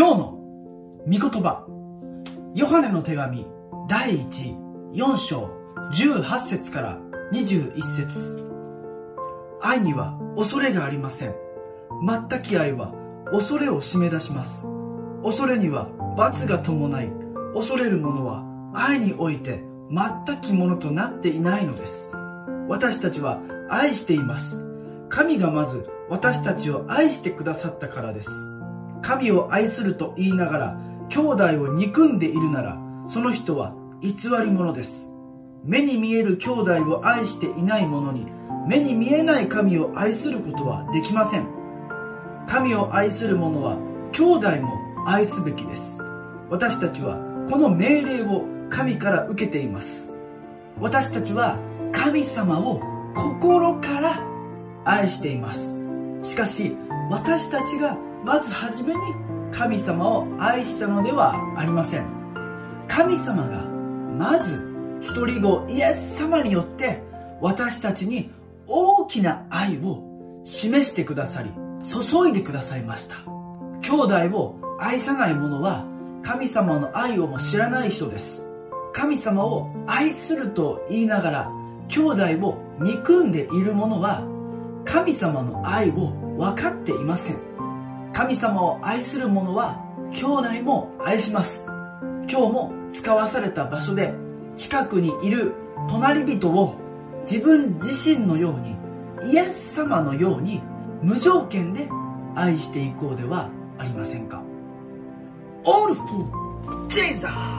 今日の御言葉ヨハネの手紙第14章18節から21節。愛には恐れがありません。全き愛は恐れを締め出します。恐れには罰が伴い恐れる者は愛において全きものとなっていないのです。私たちは愛しています。神がまず私たちを愛してくださったからです。神を愛すると言いながら兄弟を憎んでいるならその人は偽り者です。目に見える兄弟を愛していない者に目に見えない神を愛することはできません。神を愛する者は兄弟も愛すべきです。私たちはこの命令を神から受けています。私たちは神様を心から愛しています。しかし私たちがまず初めに神様を愛したのではありません。神様がまず一人子イエス様によって私たちに大きな愛を示してくださり注いでくださいました。兄弟を愛さない者は神様の愛をも知らない人です。神様を愛すると言いながら兄弟を憎んでいる者は神様の愛を分かっていません。神様を愛する者は兄弟も愛します今日も使わされた場所で近くにいる隣人を自分自身のようにイエス様のように無条件で愛していこうではありませんか All for Jesus!